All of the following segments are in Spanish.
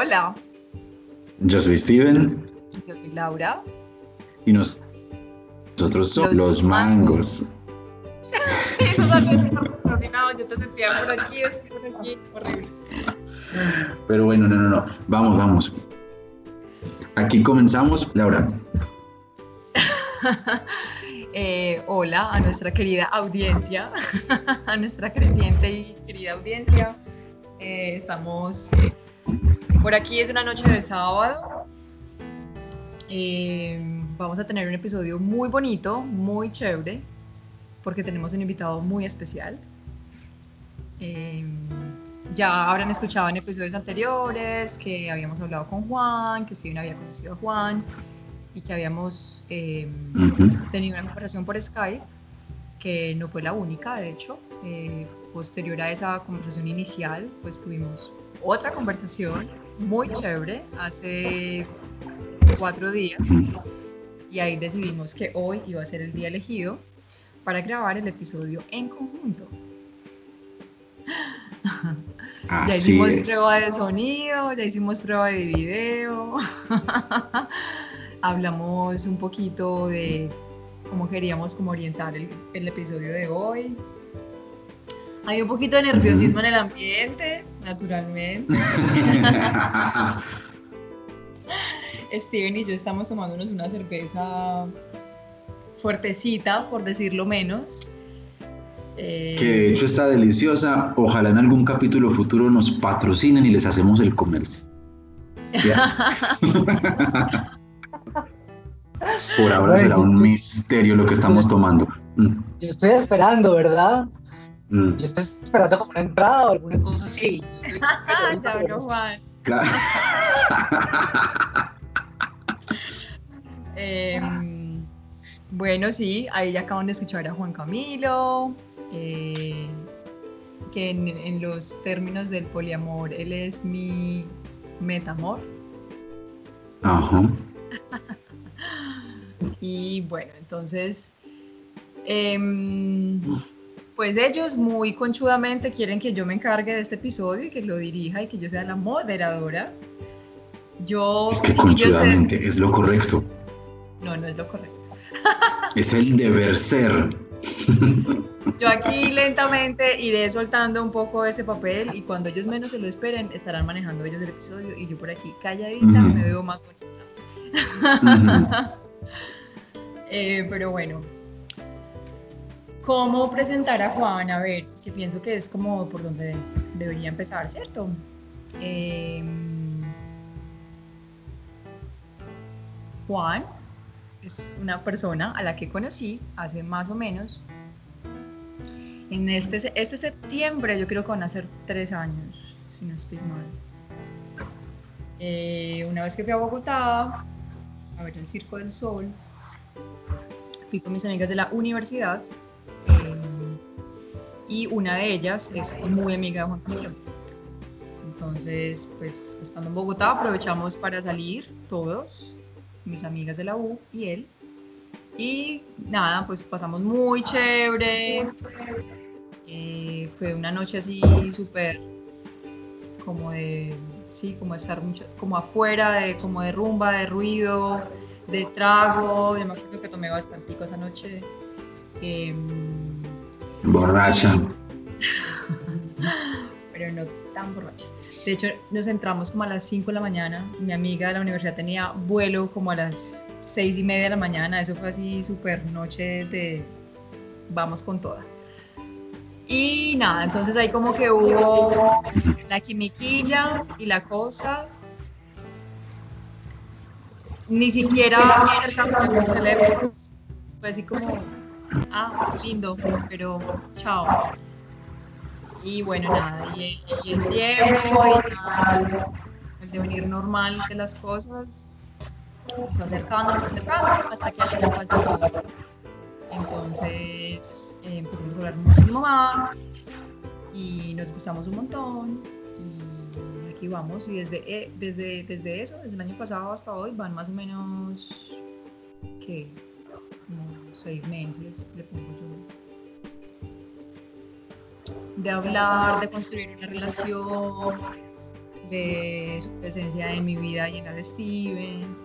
Hola, Yo soy Steven yo soy Laura. y nos- nosotros somos Los los, mangos. Eso también es coordinado, yo te sentía por aquí, por aquí, horrible. Pero bueno, no, no, no. Vamos, vamos. Aquí comenzamos. Laura, Eh, hola a nuestra querida audiencia, a nuestra creciente y querida audiencia. Eh, estamos por aquí, es una noche de sábado. Eh, vamos a tener un episodio muy bonito, muy chévere, porque tenemos un invitado muy especial. Eh, ya habrán escuchado en episodios anteriores que habíamos hablado con Juan, que Steven había conocido a Juan y que habíamos eh, tenido una conversación por Skype, que no fue la única, de hecho. Posterior a esa conversación inicial, pues tuvimos otra conversación muy chévere hace cuatro días y ahí decidimos que hoy iba a ser el día elegido para grabar el episodio en conjunto. Ya Así hicimos es. prueba de sonido, ya hicimos prueba de video. Hablamos un poquito de cómo queríamos como orientar el, el episodio de hoy. Hay un poquito de nerviosismo en el ambiente, naturalmente. Steven y yo estamos tomándonos una cerveza fuertecita, por decirlo menos. Eh, Que de hecho está deliciosa. Ojalá en algún capítulo futuro nos patrocinen y les hacemos el comercio. Por ahora será un misterio lo que estamos tomando. Mm, Yo estoy esperando, ¿verdad? Mm. Yo estoy esperando como una entrada o alguna cosa así. Habló Juan. Claro. Em, bueno, sí, ahí ya acaban de escuchar a Juan Camilo, eh, que en, en los términos del poliamor, él es mi metamor. Ajá. Y bueno, entonces, em, pues ellos muy conchudamente quieren que yo me encargue de este episodio y que lo dirija y que yo sea la moderadora. Yo, Es que yo conchudamente es lo correcto. no, no es lo correcto. Es el deber ser. Yo aquí lentamente iré soltando un poco ese papel y cuando ellos menos se lo esperen estarán manejando ellos el episodio y yo por aquí calladita me veo más bonita. Eh, pero bueno, ¿cómo presentar a Juan? A ver, que pienso que es como por donde debería empezar, ¿cierto? Eh, Juan es una persona a la que conocí hace más o menos. En este, este septiembre yo creo que van a ser tres años, si no estoy mal. Eh, una vez que fui a Bogotá a ver el Circo del Sol, fui con mis amigas de la universidad y una de ellas es muy amiga de Juan Camilo. Entonces, pues estando en Bogotá aprovechamos para salir todos, mis amigas de la U y él. Y nada, pues pasamos muy chévere. Eh, fue una noche así súper como de, sí, como de estar mucho, como afuera, de, como de rumba, de ruido, de trago. Yo me acuerdo que tomé bastante esa noche. Em, Borracha. pero no tan borracha. De hecho, nos entramos como a las 5 de la mañana. Mi amiga de la universidad tenía vuelo como a las 6 y media de la mañana. Eso fue así súper noche de vamos con toda. Y nada, entonces ahí como que hubo la quimiquilla y la cosa. Ni siquiera intercambiamos teléfonos. Fue así como, ah, lindo, pero chao. Y bueno, nada, y, el tiempo y el devenir normal de las cosas fue acercando, fue acercando, hasta que alguien pasó. Entonces eh, empezamos a hablar muchísimo más y nos gustamos un montón. Y aquí vamos, y desde, eh, desde, desde eso, desde el año pasado hasta hoy, van más o menos, ¿qué? Seis meses, le pongo yo de hablar, de construir una relación, de su presencia en mi vida y en la de Steven.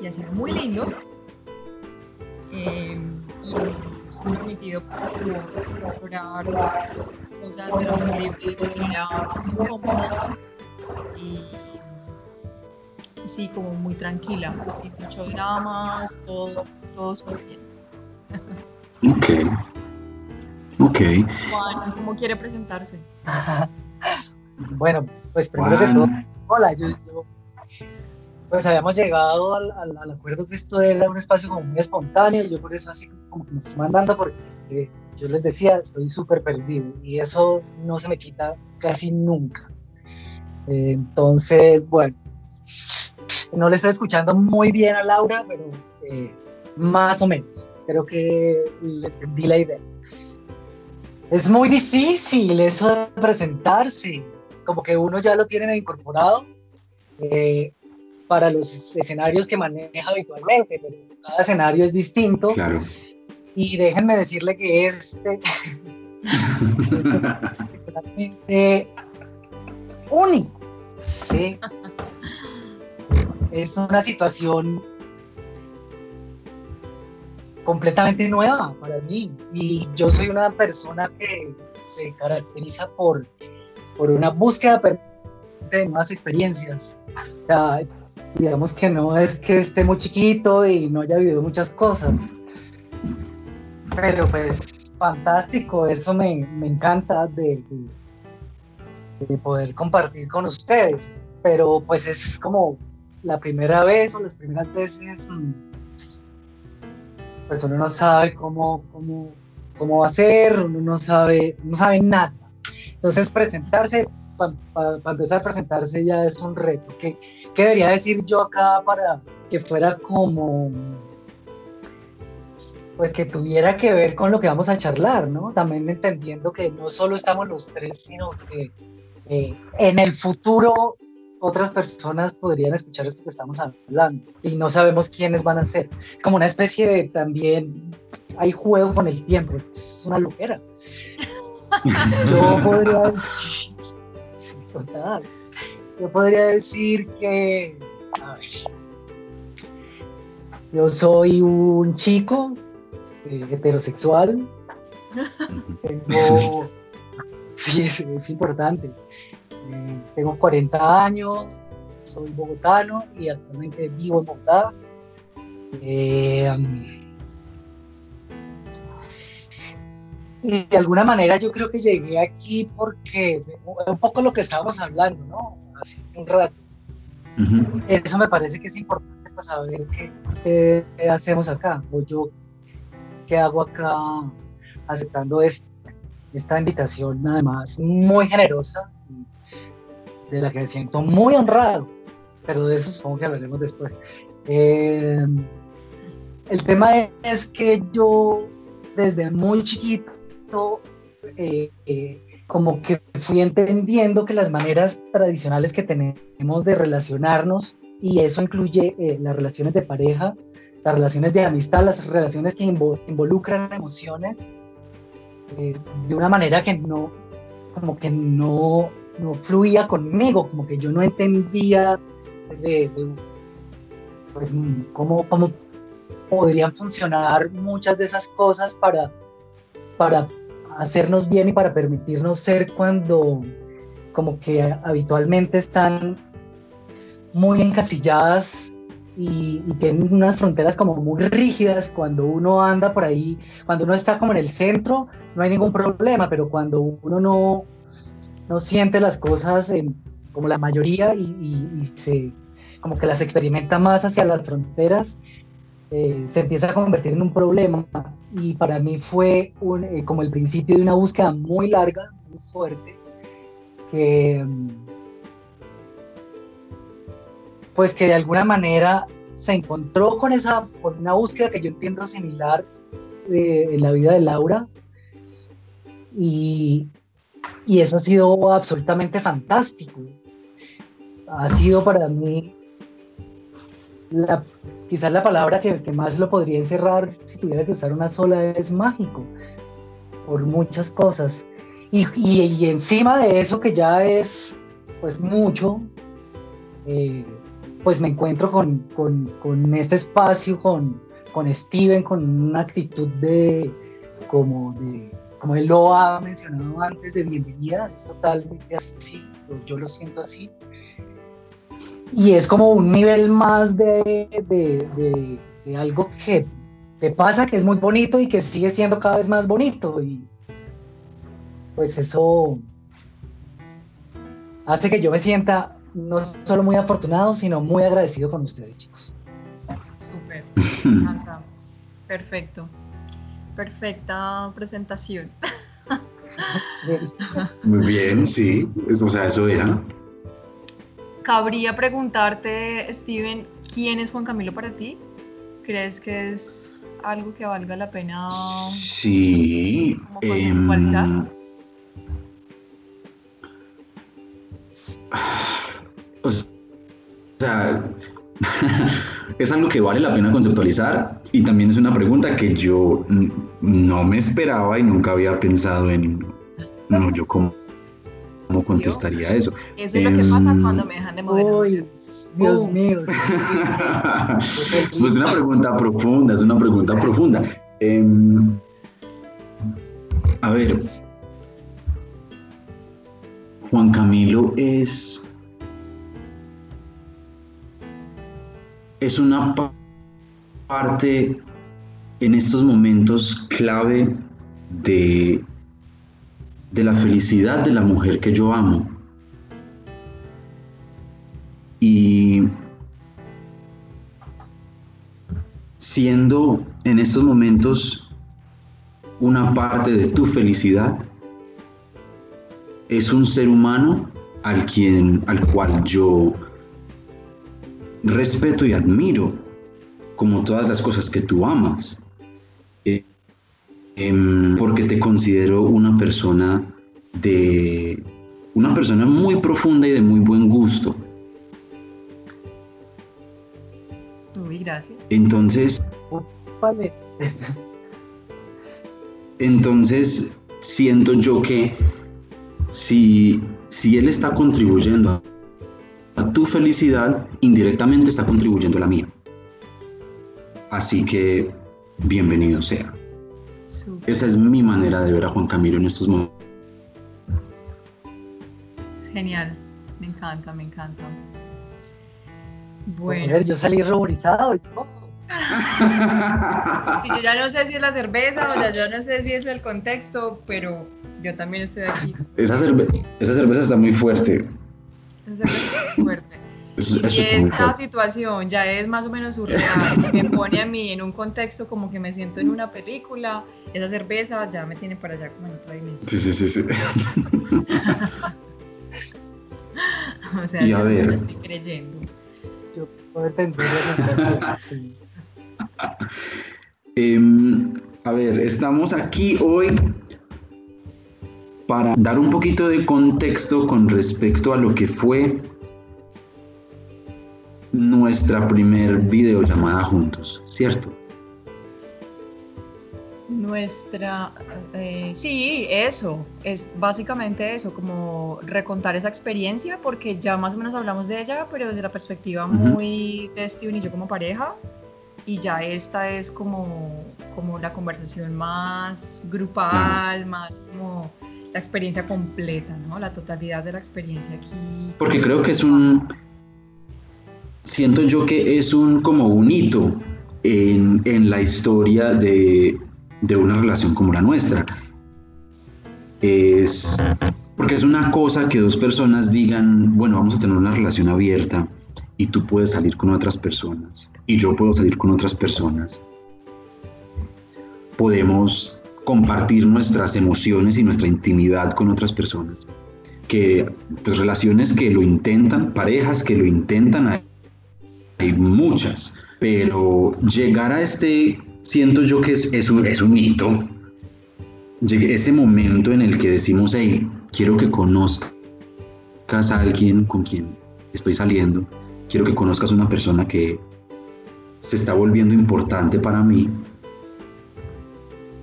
Y ha sido muy lindo. Eh, y nos ha permitido pues, explorar cosas de la libre de manera cómoda y, sí, como muy tranquila, sin muchos dramas, todo, todo bien. Ok. Ok. Juan, ¿cómo quiere presentarse? Bueno, pues primero que todo, hola, yo, yo- pues habíamos llegado al, al- al acuerdo que esto era un espacio como muy espontáneo, y yo por eso así como que me estoy mandando, porque eh, yo les decía, estoy súper perdido, y eso no se me quita casi nunca. Eh, entonces, bueno, no le estoy escuchando muy bien a Laura, pero eh, más o menos, creo que le entendí la idea. Es muy difícil eso de presentarse, como que uno ya lo tiene incorporado eh, para los escenarios que maneja habitualmente, pero cada escenario es distinto Claro. y déjenme decirle que este es particularmente único. ¿sí? Es una situación completamente nueva para mí. Y yo soy una persona que se caracteriza por, por una búsqueda de nuevas experiencias. O sea, digamos que no es que esté muy chiquito y no haya vivido muchas cosas, pero pues fantástico, eso me, me encanta de, de- de poder compartir con ustedes, pero pues es como la primera vez o las primeras veces, pues uno no sabe cómo, cómo, cómo va a ser, uno no sabe, no sabe nada. Entonces presentarse, para empezar a presentarse ya es un reto. ¿Qué, ¿Qué debería decir yo acá para que fuera como pues que tuviera que ver con lo que vamos a charlar, ¿no? También entendiendo que no solo estamos los tres, sino que eh, en el futuro otras personas podrían escuchar esto que estamos hablando y no sabemos quiénes van a ser. Como una especie de también hay juego con el tiempo, es una loquera. Yo podría total. Yo podría decir que a ver, yo soy un chico eh, heterosexual. Tengo. Sí, es, es importante. Eh, tengo 40 años, soy bogotano y actualmente vivo en Bogotá. Eh, y de alguna manera yo creo que llegué aquí porque un poco lo que estábamos hablando, ¿no? Hace un rato. Eso me parece que es importante para saber qué, qué hacemos acá, o yo qué hago acá aceptando esta invitación, además muy generosa, de la que me siento muy honrado, pero de eso supongo que hablaremos después. Eh, el tema es que yo desde muy chiquito, eh, eh, como que fui entendiendo que las maneras tradicionales que tenemos de relacionarnos, y eso incluye las relaciones de pareja, las relaciones de amistad, las relaciones que invo- involucran emociones, de una manera que no, como que no, no fluía conmigo, como que yo no entendía de, de, pues, cómo, cómo podrían funcionar muchas de esas cosas para, para hacernos bien y para permitirnos ser cuando como que habitualmente están muy encasilladas y, y tienen unas fronteras como muy rígidas. Cuando uno anda por ahí, cuando uno está como en el centro, no hay ningún problema, pero cuando uno no, no siente las cosas como la mayoría y se como que las experimenta más hacia las fronteras, eh, se empieza a convertir en un problema. Y para mí fue un, eh, como el principio de una búsqueda muy larga, muy fuerte, que mm, pues que de alguna manera se encontró con esa, con una búsqueda que yo entiendo similar eh, en la vida de Laura. Y, y eso ha sido absolutamente fantástico. Ha sido para mí la, quizás la palabra que, que más lo podría encerrar si tuviera que usar una sola es mágico, por muchas cosas. Y, y- encima de eso que ya es pues mucho, eh, pues me encuentro con, con, con este espacio, con, con Steven, con una actitud de, como de, como él lo ha mencionado antes, de bienvenida, es totalmente así, yo lo siento así. Y es como un nivel más de, de, de, algo que te pasa, que es muy bonito y que sigue siendo cada vez más bonito. Y pues eso hace que yo me sienta no solo muy afortunado, sino muy agradecido con ustedes, chicos. Súper. Perfecto. Perfecta presentación. Muy bien, sí. O sea, eso era. Cabría preguntarte, Steven, ¿quién es Juan Camilo para ti? ¿Crees que es algo que valga la pena sí, eh, o sea, es algo que vale la pena conceptualizar y también es una pregunta que yo no me esperaba y nunca había pensado en, no, yo cómo, cómo contestaría eso. Eso es lo que pasa em, cuando me dejan de modelar. Dios mío. pues es una pregunta profunda, es una pregunta profunda. Em, a ver, Juan Camilo es es una parte en estos momentos clave de, de la felicidad de la mujer que yo amo. Y siendo en estos momentos una parte de tu felicidad, es un ser humano al, quien, al cual yo respeto y admiro, como todas las cosas que tú amas, eh, em, porque te considero una persona de una persona muy profunda y de muy buen gusto. Muy gracias. Entonces, entonces siento yo que si, si él está contribuyendo a a tu felicidad, indirectamente está contribuyendo a la mía. Así que, bienvenido sea. Esa es mi manera de ver a Juan Camilo en estos momentos. Genial, me encanta, me encanta. Bueno. yo salí ruborizado y todo. sí, yo ya no sé si es la cerveza o ya yo no sé si es el contexto, pero yo también estoy aquí. Esa, esa cerveza está muy fuerte. Es fuerte. y si esta situación ya es más o menos surreal, me pone a mí en un contexto como que me siento en una película, esa cerveza ya me tiene para allá como en otra dimensión. Sí, sí, sí, sí. o sea, yo no lo estoy creyendo. Yo puedo entender eh, a ver, estamos aquí hoy para dar un poquito de contexto con respecto a lo que fue nuestra primer videollamada juntos, ¿cierto? Nuestra, eh, sí, eso, es básicamente eso, como recontar esa experiencia, porque ya más o menos hablamos de ella, pero desde la perspectiva muy de Steven y yo como pareja, y ya esta es como, como la conversación más grupal, más como la experiencia completa, ¿no? La totalidad de la experiencia aquí. Porque creo que es un, siento yo que es un como un hito en, en la historia de, de, una relación como la nuestra. Es porque es una cosa que dos personas digan, bueno, vamos a tener una relación abierta y tú puedes salir con otras personas y yo puedo salir con otras personas. Podemos compartir nuestras emociones y nuestra intimidad con otras personas. Que pues relaciones que lo intentan, parejas que lo intentan, hay, muchas, pero llegar a este, siento yo que es, es, un, es un hito, ese momento en el que decimos, hey, quiero que conozcas a alguien con quien estoy saliendo, quiero que conozcas a una persona que se está volviendo importante para mí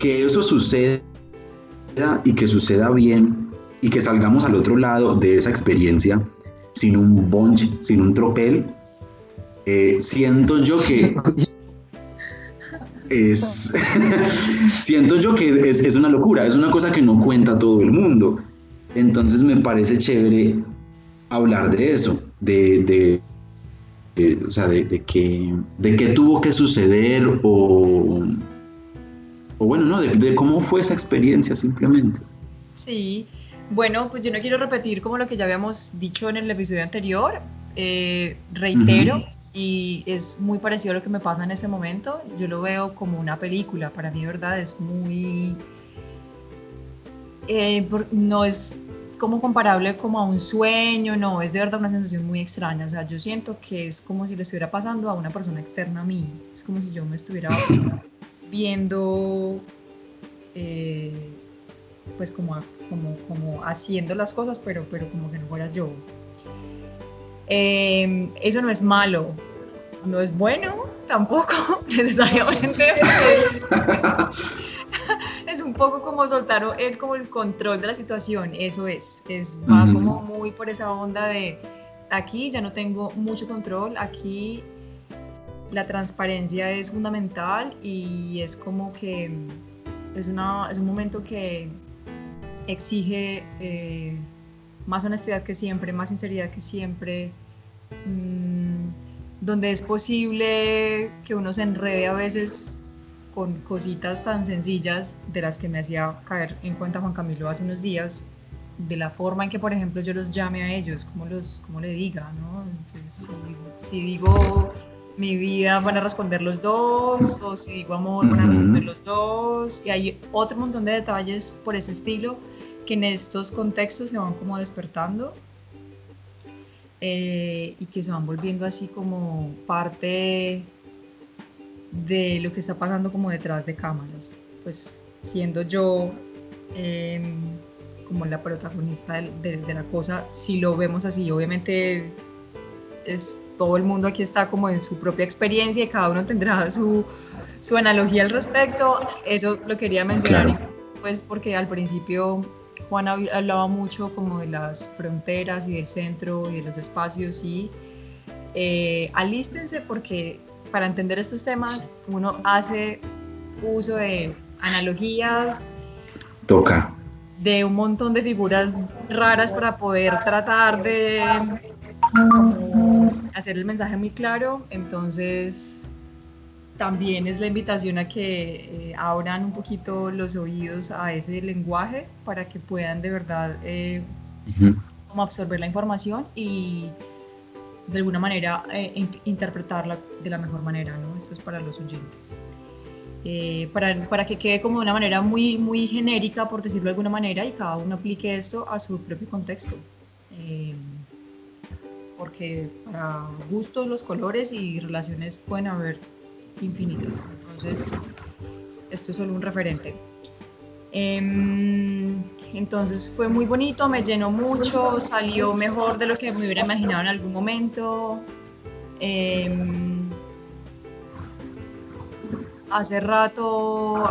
que eso suceda y que suceda bien y que salgamos al otro lado de esa experiencia sin un bunch, sin un tropel, eh, siento yo que es siento yo que es, es, una locura, es una cosa que no cuenta todo el mundo. Entonces me parece chévere hablar de eso, de, de, o sea, de, de, que, de qué tuvo que suceder o, o bueno, no, de, cómo fue esa experiencia simplemente. Sí, bueno, pues yo no quiero repetir como lo que ya habíamos dicho en el episodio anterior, eh, reitero, y es muy parecido a lo que me pasa en este momento, yo lo veo como una película, para mí, ¿verdad? Es muy... Eh, no es como comparable como a un sueño, no, es de verdad una sensación muy extraña, o sea, yo siento que es como si le estuviera pasando a una persona externa a mí, es como si yo me estuviera viendo, eh, pues como, como, como, haciendo las cosas, pero, pero como que no fuera yo. Eh, eso no es malo, no es bueno tampoco necesariamente. es un poco como soltar el, como el control de la situación, eso es, es va como muy por esa onda de aquí ya no tengo mucho control, aquí la transparencia es fundamental y es como que es, una, es un momento que exige eh, más honestidad que siempre, más sinceridad que siempre, mmm, donde es posible que uno se enrede a veces con cositas tan sencillas de las que me hacía caer en cuenta Juan Camilo hace unos días, de la forma en que, por ejemplo, yo los llame a ellos, como, los, como le diga, ¿no? Entonces, si, digo mi vida, van a responder los dos, o si digo amor, van a responder los dos, y hay otro montón de detalles por ese estilo que en estos contextos se van como despertando eh, y que se van volviendo así como parte de lo que está pasando como detrás de cámaras. Pues siendo yo em, como la protagonista de, la cosa, si lo vemos así, obviamente es todo el mundo aquí está como en su propia experiencia y cada uno tendrá su, su analogía al respecto. Eso lo quería mencionar, pues porque al principio Juan hablaba mucho como de las fronteras y del centro y de los espacios y eh, alístense porque para entender estos temas uno hace uso de analogías. Toca. De un montón de figuras raras para poder tratar de hacer el mensaje muy claro. Como también es la invitación a que eh, abran un poquito los oídos a ese lenguaje para que puedan de verdad eh, como absorber la información y de alguna manera eh, interpretarla de la mejor manera, ¿no? Esto es para los oyentes. Eh, para, para, que quede como de una manera muy, muy genérica, por decirlo de alguna manera, y cada uno aplique esto a su propio contexto. Eh, porque para gustos, los colores y relaciones pueden haber infinitas. Entonces, esto es solo un referente. Em, entonces fue muy bonito, me llenó mucho, salió mejor de lo que me hubiera imaginado en algún momento. Em, hace rato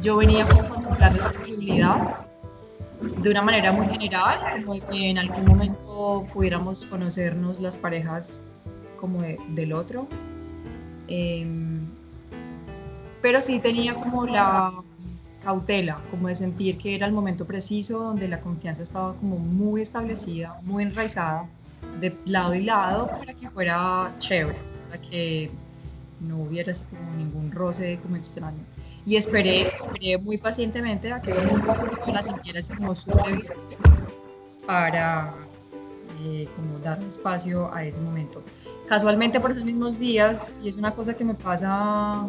yo venía contemplando esa posibilidad de una manera muy general, como que en algún momento pudiéramos conocernos las parejas como del otro. Em, pero sí tenía como la cautela, como de sentir que era el momento preciso donde la confianza estaba como muy establecida, muy enraizada, de lado y lado, para que fuera chévere, para que no hubiera así como ningún roce como extraño. Y esperé, esperé muy pacientemente a que ese momento la sintiera así como súper para eh, como dar espacio a ese momento. Casualmente por esos mismos días, y es una cosa que me pasa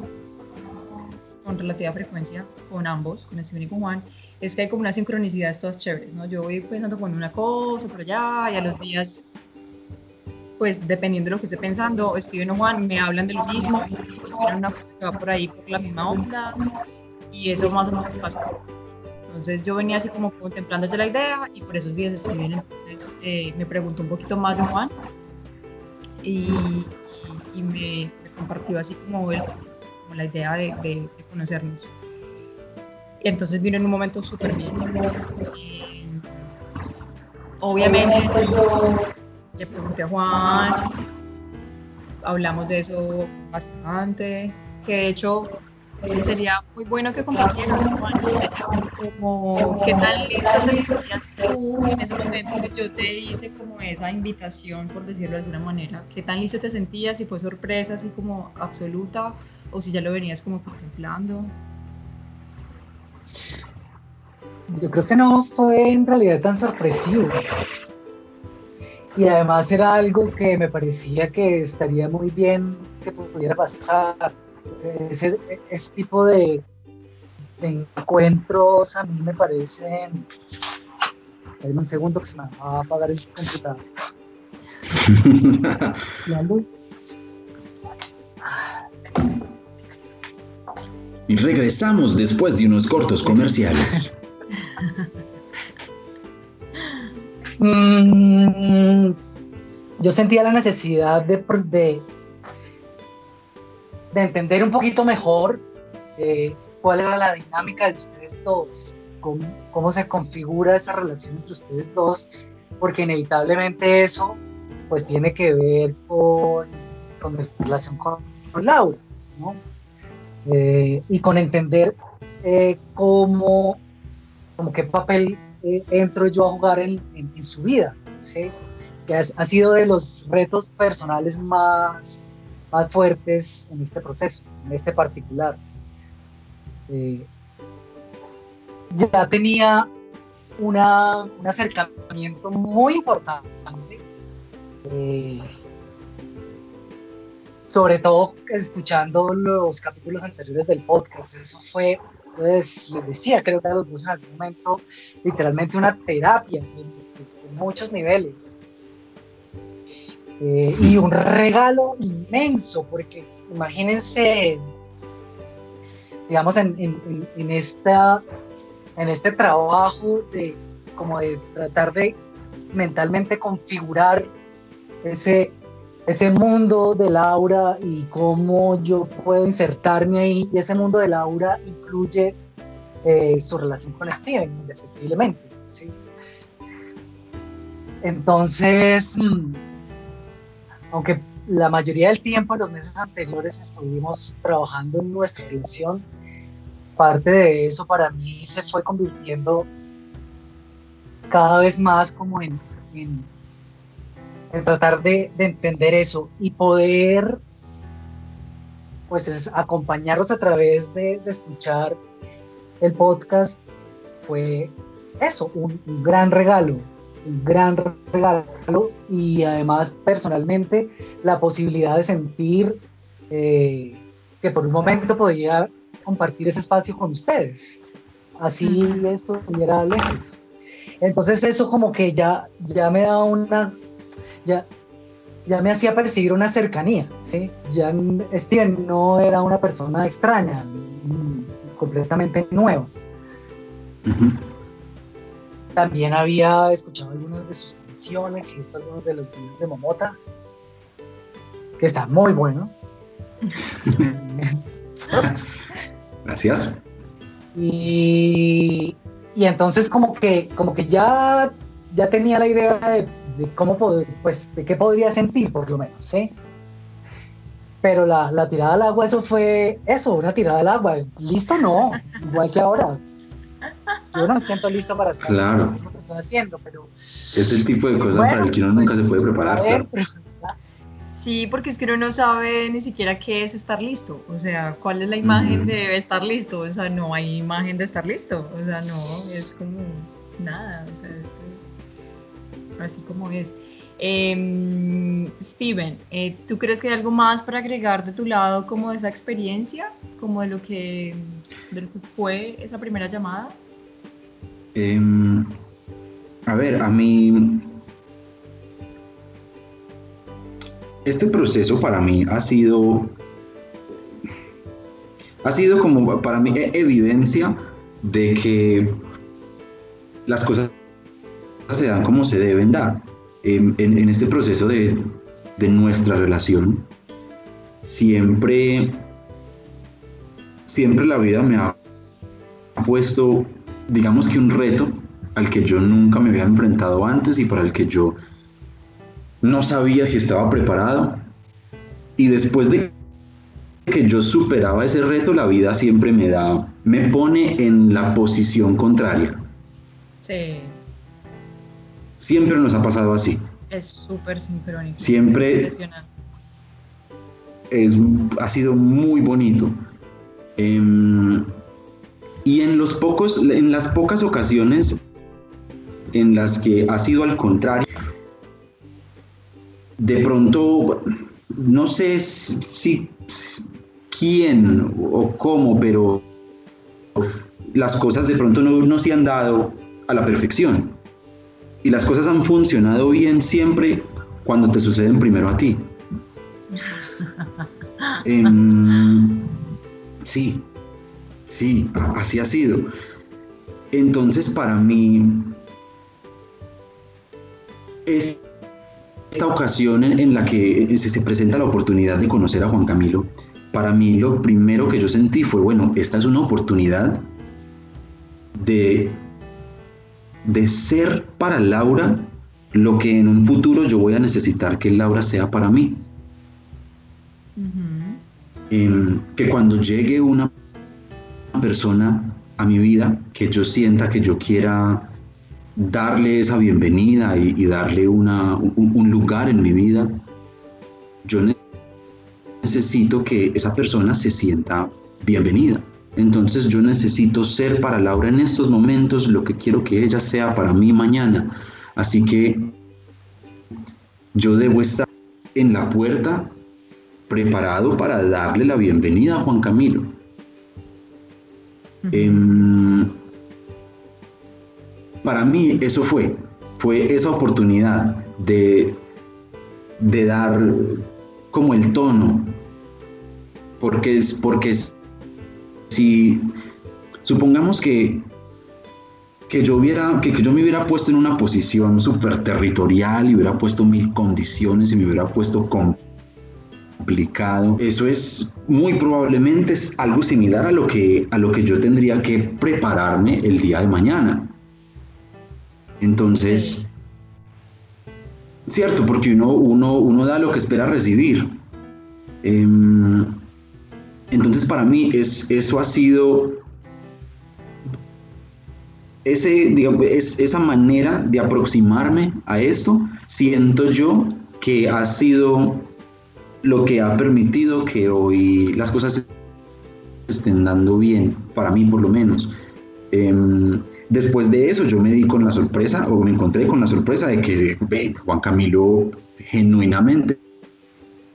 con relativa frecuencia con ambos, con Steven y con Juan, es que hay como una sincronicidad todas chéveres, ¿no? Yo voy pensando con una cosa por allá y a los días, pues dependiendo de lo que esté pensando, Steven o Juan me hablan de lo mismo, hicieron una cosa que va por ahí por la misma onda y eso más o menos pasó. Entonces yo venía así como contemplando la idea y por esos días Steven entonces eh, me preguntó un poquito más de Juan y, me, compartió así como el como la idea de, conocernos. Y entonces vino en un momento súper bien. obviamente yo le pregunté a Juan, hablamos de eso bastante, que de hecho sería muy bueno que compartieras como qué tan listo te sentías tú en ese momento que yo te hice como esa invitación, por decirlo de alguna manera, qué tan listo te sentías, si fue sorpresa así como absoluta o si ya lo venías como contemplando. Yo creo que no fue en realidad tan sorpresivo. Y además era algo que me parecía que estaría muy bien que pudiera pasar ese, tipo de, encuentros a mí me parecen. Dame un segundo que se me va a apagar el computador. La luz. Y regresamos después de unos cortos comerciales. Mm, yo sentía la necesidad de, de, de entender un poquito mejor eh, cuál era la dinámica de ustedes dos, cómo, se configura esa relación entre ustedes dos, porque inevitablemente eso pues tiene que ver con, con la relación con, Laura, ¿no? Eh, y con entender eh, cómo, qué papel entro yo a jugar en, en, su vida, ¿sí? que ha, sido de los retos personales más más fuertes en este proceso, en este particular. Eh, ya tenía una, un acercamiento muy importante, eh, sobre todo escuchando los capítulos anteriores del podcast. Eso fue, pues, les decía, creo que a los dos en algún momento, literalmente una terapia en muchos niveles. Eh, y un regalo inmenso, porque imagínense, digamos, en, en, esta, en este trabajo de como de tratar de mentalmente configurar ese, ese mundo de Laura y cómo yo puedo insertarme ahí. Y ese mundo de Laura incluye eh, su relación con Steven, indefectiblemente. Entonces, mm, aunque la mayoría del tiempo en los meses anteriores estuvimos trabajando en nuestra relación, parte de eso para mí se fue convirtiendo cada vez más como en, tratar de, entender eso y poder pues acompañarlos a través de, escuchar el podcast fue eso, un gran regalo, un gran regalo y además personalmente la posibilidad de sentir eh, que por un momento podía compartir ese espacio con ustedes. Así esto estuviera lejos. Entonces eso como que ya, ya me da una, ya, ya me hacía percibir una cercanía, ¿sí? Ya Steven no era una persona extraña, completamente nueva. También había escuchado algunas de sus canciones y visto algunos de los videos de Momota, que está muy bueno. Gracias. Y, y, entonces como que, como que ya, ya tenía la idea de, cómo poder, pues, de qué podría sentir por lo menos, ¿sí? Pero la, la tirada al agua, eso fue eso, una tirada al agua. Listo, no, igual que ahora yo no me siento listo para estar claro. lo que estoy haciendo, pero... Es el tipo de cosas para el que uno nunca se puede pues, preparar. Sí, porque es que uno no sabe ni siquiera qué es estar listo, o sea, cuál es la imagen de estar listo, o sea, no hay imagen de estar listo, o sea, no, es como nada, o sea, esto es así como es. Eh, Steven, eh, ¿tú crees que hay algo más para agregar de tu lado como de esa experiencia, como de lo que, de lo que fue esa primera llamada? Em, a ver, a mí... Este proceso para mí ha sido... Ha sido como para mí evidencia de que las cosas se dan como se deben dar. En, en, este proceso de, de, nuestra relación, siempre, siempre la vida me ha puesto digamos que un reto al que yo nunca me había enfrentado antes y para el que yo no sabía si estaba preparado. Y después de que yo superaba ese reto, la vida siempre me da, me pone en la posición contraria. Sí. Siempre nos ha pasado así. Es súper sincrónico. Siempre es, ha sido muy bonito. Em, y en los pocos, en las pocas ocasiones en las que ha sido al contrario, de pronto, no sé si, quién o cómo, pero las cosas de pronto no, no se han dado a la perfección. Y las cosas han funcionado bien siempre cuando te suceden primero a ti. Em, sí, sí, así ha sido. Entonces para mí, esta ocasión en, la que se, se presenta la oportunidad de conocer a Juan Camilo, para mí lo primero que yo sentí fue, bueno, esta es una oportunidad de, de ser para Laura lo que en un futuro yo voy a necesitar que Laura sea para mí. Em, que cuando llegue una persona a mi vida, que yo sienta que yo quiera darle esa bienvenida y, darle una, un, lugar en mi vida, yo necesito que esa persona se sienta bienvenida. Entonces yo necesito ser para Laura en estos momentos lo que quiero que ella sea para mí mañana. Así que yo debo estar en la puerta preparado para darle la bienvenida a Juan Camilo. Em, para mí eso fue, fue esa oportunidad de, de dar como el tono, porque es, porque si supongamos que, que yo hubiera, que, que, yo me hubiera puesto en una posición súper territorial y hubiera puesto mil condiciones y me hubiera puesto eso es muy probablemente es algo similar a lo que, a lo que yo tendría que prepararme el día de mañana. Entonces, cierto, porque uno, uno, uno da lo que espera recibir. Em, entonces, para mí, es, eso ha sido ese, es, esa manera de aproximarme a esto, siento yo que ha sido lo que ha permitido que hoy las cosas estén dando bien, para mí por lo menos. Em, Después de eso yo me di con la sorpresa, o me encontré con la sorpresa de que Juan Camilo genuinamente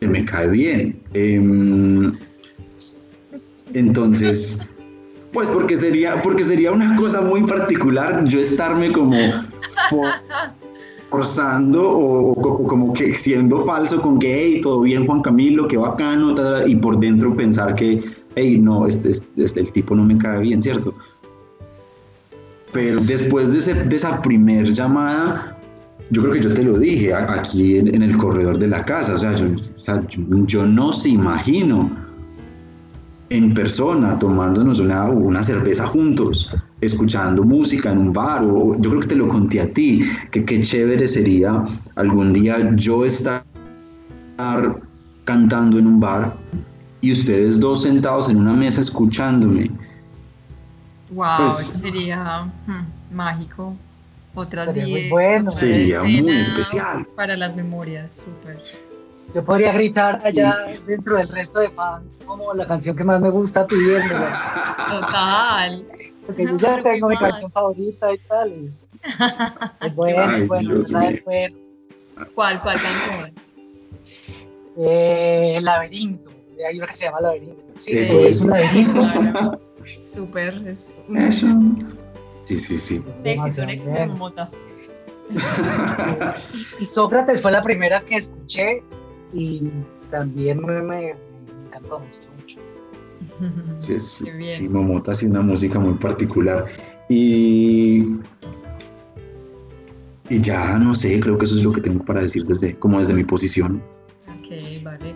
me cae bien. Em, entonces, pues porque sería, porque sería una cosa muy particular yo estarme como forzando o, como que siendo falso con que, hey, todo bien Juan Camilo, qué bacano, y por dentro pensar que, hey, no, este, este, este, el tipo no me cae bien, ¿cierto? Pero después de, esa primer llamada, yo creo que yo te lo dije aquí en, el corredor de la casa, o sea, yo, no se imagino en persona tomándonos una, una, cerveza juntos, escuchando música en un bar, o yo creo que te lo conté a ti, que qué chévere sería algún día yo estar cantando en un bar y ustedes dos sentados en una mesa escuchándome Wow, pues, sería hmm, mágico. Otra sería muy bueno. Sería muy especial. Para las memorias, súper. Yo podría gritar allá dentro del resto de fans como la canción que más me gusta pidiéndola. Total. Porque yo ya tengo mi canción favorita y tal. Es, bueno, es bueno, es bueno. ¿Cuál, cuál canción? Eh, el laberinto. Hay una que se llama Laberinto. Sí, Eso es, un laberinto. Súper, es Eso. Sí, sí, sí. Sexy, un mota. y Sócrates fue la primera que escuché y también me, me, encantó, mucho. Sí, sí, sí, Momota hace una música muy particular. Y, y ya no sé, creo que eso es lo que tengo para decir desde, como desde mi posición. Ok, vale.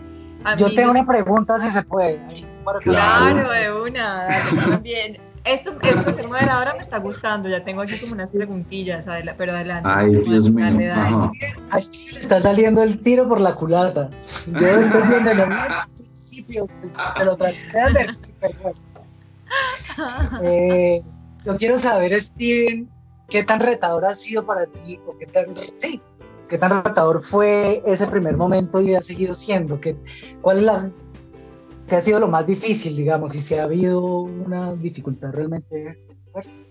Yo tengo una pregunta si se puede. Claro, de una, también. Esto, esto de ser moderadora me está gustando, ya tengo aquí como unas preguntillas, adela- pero adelante. Ay, Dios mío. Dale, dale. Ajá. A Steve le está saliendo el tiro por la culata. Yo estoy viendo principio, lo traté de advertir, pero bueno. Eh, yo quiero saber, Steven, qué tan retador ha sido para ti, o qué tan, sí, qué tan retador fue ese primer momento y ha seguido siendo, ¿Qué, cuál es la, qué ha sido lo más difícil, digamos, y si ha habido una dificultad realmente fuerte?